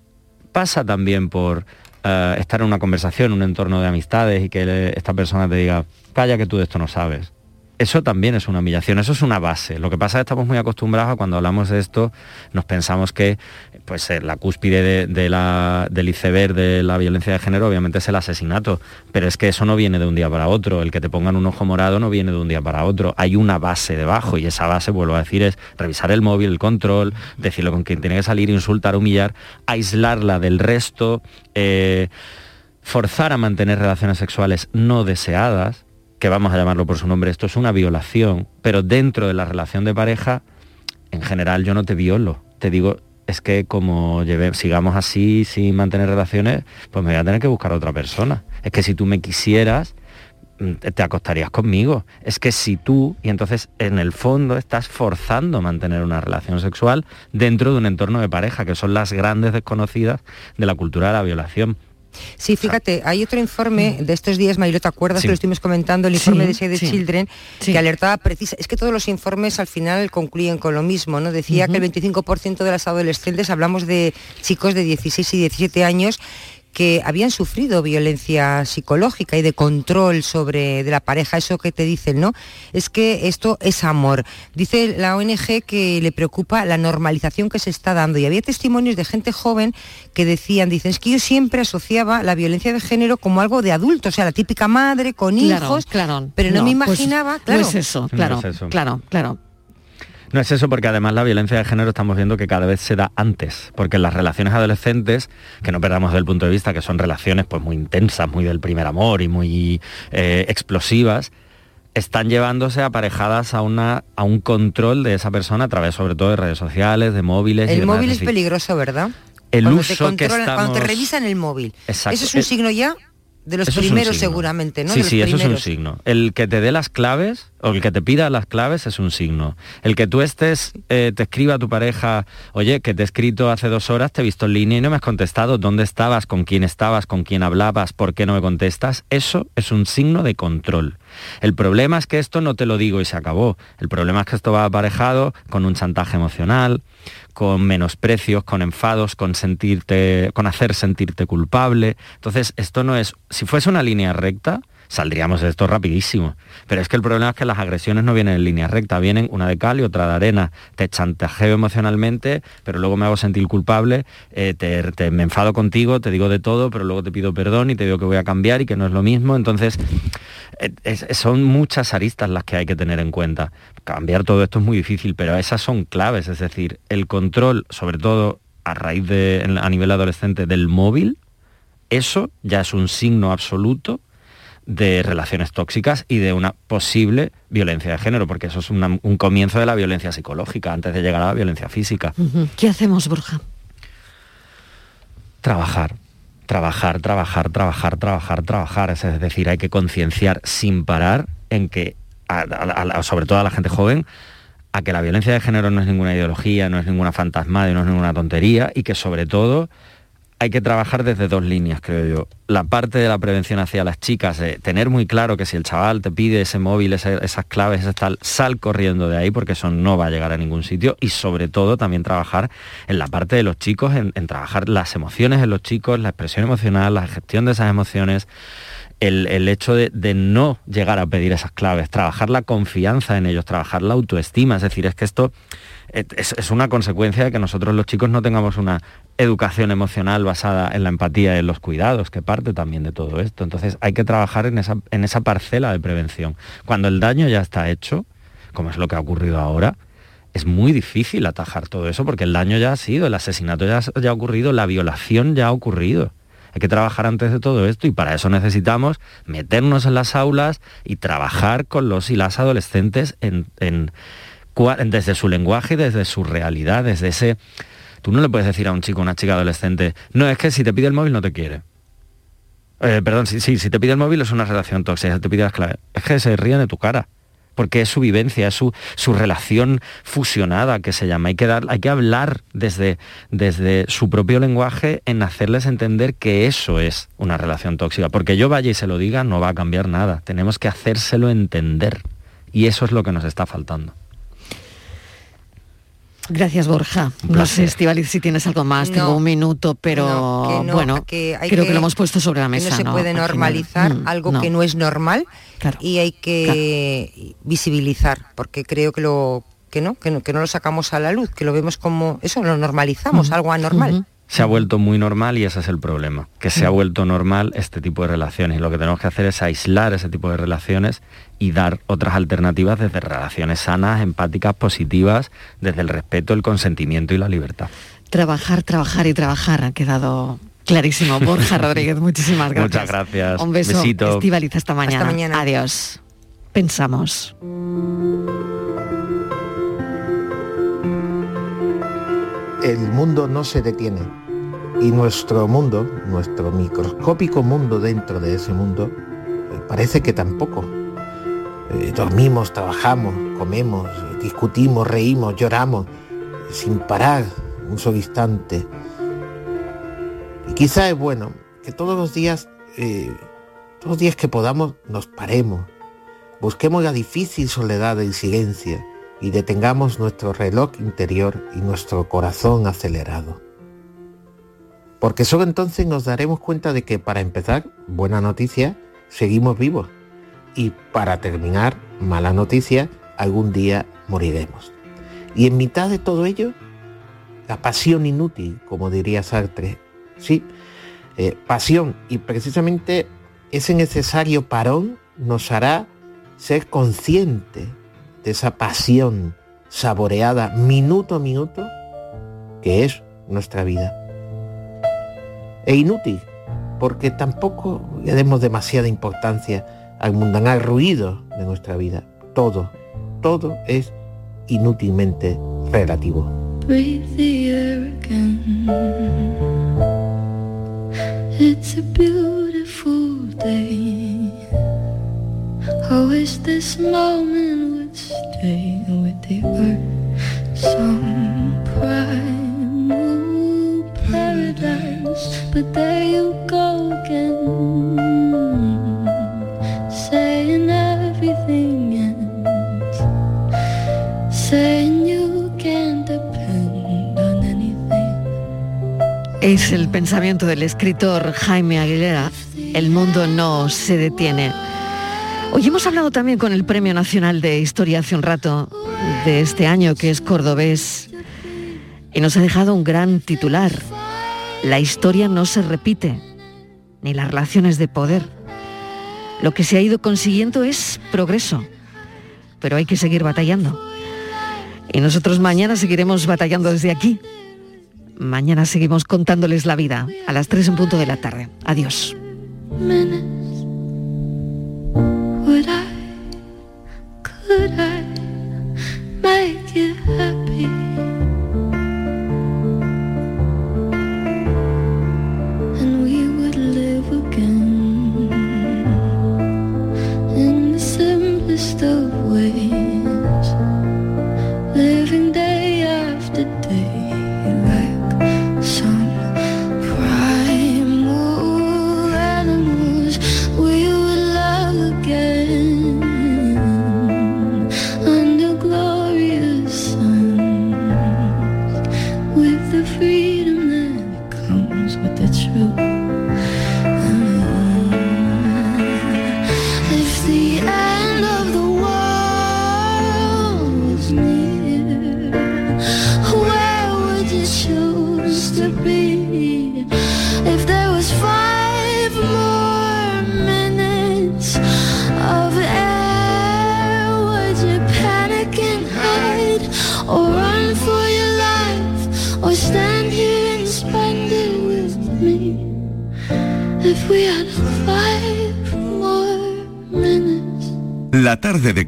pasa también por eh, estar en una conversación, un entorno de amistades y que esta persona te diga, calla que tú de esto no sabes eso también es una humillación, eso es una base. Lo que pasa es que estamos muy acostumbrados a cuando hablamos de esto, nos pensamos que pues, eh, la cúspide de, la, del iceberg de la violencia de género obviamente es el asesinato, pero es que eso no viene de un día para otro, el que te pongan un ojo morado no viene de un día para otro, hay una base debajo y esa base, vuelvo a decir, es revisar el móvil, el control, decirlo con quien tiene que salir, insultar, humillar, aislarla del resto, eh, forzar a mantener relaciones sexuales no deseadas, que vamos a llamarlo por su nombre, esto es una violación, pero dentro de la relación de pareja, en general yo no te violo, te digo, es que como sigamos así sin mantener relaciones, pues me voy a tener que buscar a otra persona. Es que si tú me quisieras, mm, te acostarías conmigo. Es que si tú, y entonces en el fondo estás forzando mantener una relación sexual dentro de un entorno de pareja, que son las grandes desconocidas de la cultura de la violación. Sí, fíjate, hay otro informe de estos días, Marilo, ¿te acuerdas que lo estuvimos comentando? El informe de Save the Children, que alertaba precisa. Es que todos los informes al final concluyen con lo mismo, ¿no? Decía que el 25% de las adolescentes, hablamos de chicos de 16 y 17 años, que habían sufrido violencia psicológica y de control sobre de la pareja, eso que te dicen, ¿no? Es que esto es amor. Dice la ONG que le preocupa la normalización que se está dando y había testimonios de gente joven que decían, dicen, es que yo siempre asociaba la violencia de género como algo de adulto, o sea, la típica madre con hijos, claro, pero no, me pues imaginaba, claro. No es eso, claro, claro, claro. No es eso porque además la violencia de género estamos viendo que cada vez se da antes, porque las relaciones adolescentes, que no perdamos del punto de vista que son relaciones pues muy intensas, muy del primer amor y muy eh, explosivas, están llevándose aparejadas a, una, a un control de esa persona a través sobre todo de redes sociales, de móviles. El móvil es peligroso, ¿verdad? El uso que estamos... Cuando te revisan el móvil. Exacto. ¿Eso es un signo ya? De los primeros seguramente, ¿no? Sí, sí, eso es un signo. El que te dé las claves o el que te pida las claves es un signo. El que tú estés, eh, te escriba a tu pareja, oye, que te he escrito hace dos horas, te he visto en línea y no me has contestado, ¿dónde estabas? ¿Con quién estabas? ¿Con quién hablabas? ¿Por qué no me contestas? Eso es un signo de control. El problema es que esto no te lo digo y se acabó. El problema es que esto va aparejado con un chantaje emocional, con menosprecios, con enfados, con sentirte, con hacer sentirte culpable. Entonces, esto no es, si fuese una línea recta, saldríamos de esto rapidísimo. Pero es que el problema es que las agresiones no vienen en línea recta, vienen una de cal y otra de arena. Te chantajeo emocionalmente, pero luego me hago sentir culpable, eh, te, me enfado contigo, te digo de todo, pero luego te pido perdón y te digo que voy a cambiar y que no es lo mismo. Entonces, eh, son muchas aristas las que hay que tener en cuenta. Cambiar todo esto es muy difícil, pero esas son claves, es decir, el control, sobre todo a raíz de, a nivel adolescente del móvil, eso ya es un signo absoluto de relaciones tóxicas y de una posible violencia de género, porque eso es una- un comienzo de la violencia psicológica antes de llegar a la violencia física. ¿Qué hacemos, Borja? Trabajar, trabajar, trabajar, trabajar, trabajar, trabajar. Es decir, hay que concienciar sin parar en que, a- a- a- sobre todo a la gente joven, a que la violencia de género no es ninguna ideología, no es ninguna fantasma, no es ninguna tontería y que sobre todo hay que trabajar desde dos líneas, creo yo. La parte de la prevención hacia las chicas, de tener muy claro que si el chaval te pide ese móvil, esas claves, ese tal, sal corriendo de ahí porque eso no va a llegar a ningún sitio. Y sobre todo también trabajar en la parte de los chicos, en, trabajar las emociones en los chicos, la expresión emocional, la gestión de esas emociones, el, hecho de, no llegar a pedir esas claves, trabajar la confianza en ellos, trabajar la autoestima. Es decir, es que esto es, es una consecuencia de que nosotros los chicos no tengamos una educación emocional basada en la empatía y en los cuidados, que parte también de todo esto. Entonces hay que trabajar en esa, en esa parcela de prevención. Cuando el daño ya está hecho, como es lo que ha ocurrido ahora, es muy difícil atajar todo eso porque el daño ya ha sido, el asesinato ya, ha ocurrido, la violación ya ha ocurrido. Hay que trabajar antes de todo esto y para eso necesitamos meternos en las aulas y trabajar con los y las adolescentes desde su lenguaje, desde su realidad, desde ese... Tú no le puedes decir a un chico, una chica adolescente, no, es que si te pide el móvil no te quiere. Eh, perdón, sí, sí, si te pide el móvil es una relación tóxica, si te pide las claves. Es que se ríen de tu cara. Porque es su vivencia, es su, su relación fusionada que se llama. Hay que, dar, hay que hablar desde, desde su propio lenguaje en hacerles entender que eso es una relación tóxica. Porque yo vaya y se lo diga, no va a cambiar nada. Tenemos que hacérselo entender. Y eso es lo que nos está faltando. Gracias, Borja. No sé, Estivaliz, si tienes algo más. No. Tengo un minuto, pero No, que no, bueno, que hay creo que, que- lo hemos puesto sobre la mesa. no se puede normalizar Mm, algo que no es normal y hay que visibilizar, porque creo que lo que no, que no, que no lo sacamos a la luz, que lo vemos como eso, lo normalizamos, algo anormal. Se ha vuelto muy normal y ese es el problema, que se ha vuelto normal este tipo de relaciones y lo que tenemos que hacer es aislar ese tipo de relaciones y dar otras alternativas desde relaciones sanas, empáticas, positivas, desde el respeto, el consentimiento y la libertad. Trabajar, trabajar y trabajar. Ha quedado clarísimo. Borja Rodríguez, muchísimas gracias. Muchas gracias. Un beso. Besito. Estivaliz, hasta mañana. mañana. Adiós. Pensamos. El mundo no se detiene y nuestro mundo, nuestro microscópico mundo dentro de ese mundo, eh, parece que tampoco. Eh, dormimos, trabajamos, comemos, discutimos, reímos, lloramos, sin parar un solo instante. Y quizá es bueno que todos los días, eh, todos los días que podamos, nos paremos, busquemos la difícil soledad del silencio y detengamos nuestro reloj interior y nuestro corazón acelerado. Porque solo entonces nos daremos cuenta de que para empezar, buena noticia, seguimos vivos. Y para terminar, mala noticia, algún día moriremos. Y en mitad de todo ello, la pasión inútil, como diría Sartre. Sí, eh, pasión. Y precisamente ese necesario parón nos hará ser consciente de esa pasión saboreada minuto a minuto que es nuestra vida. E inútil, porque tampoco le demos demasiada importancia al mundanal ruido de nuestra vida. Todo, todo es inútilmente relativo. Es el pensamiento del escritor Jaime Aguilera. El mundo no se detiene. Hoy hemos hablado también con el Premio Nacional de Historia hace un rato de este año, que es cordobés, y nos ha dejado un gran titular. La historia no se repite, ni las relaciones de poder. Lo que se ha ido consiguiendo es progreso, pero hay que seguir batallando. Y nosotros mañana seguiremos batallando desde aquí. Mañana seguimos contándoles la vida a las 3 en punto de la tarde. Adiós.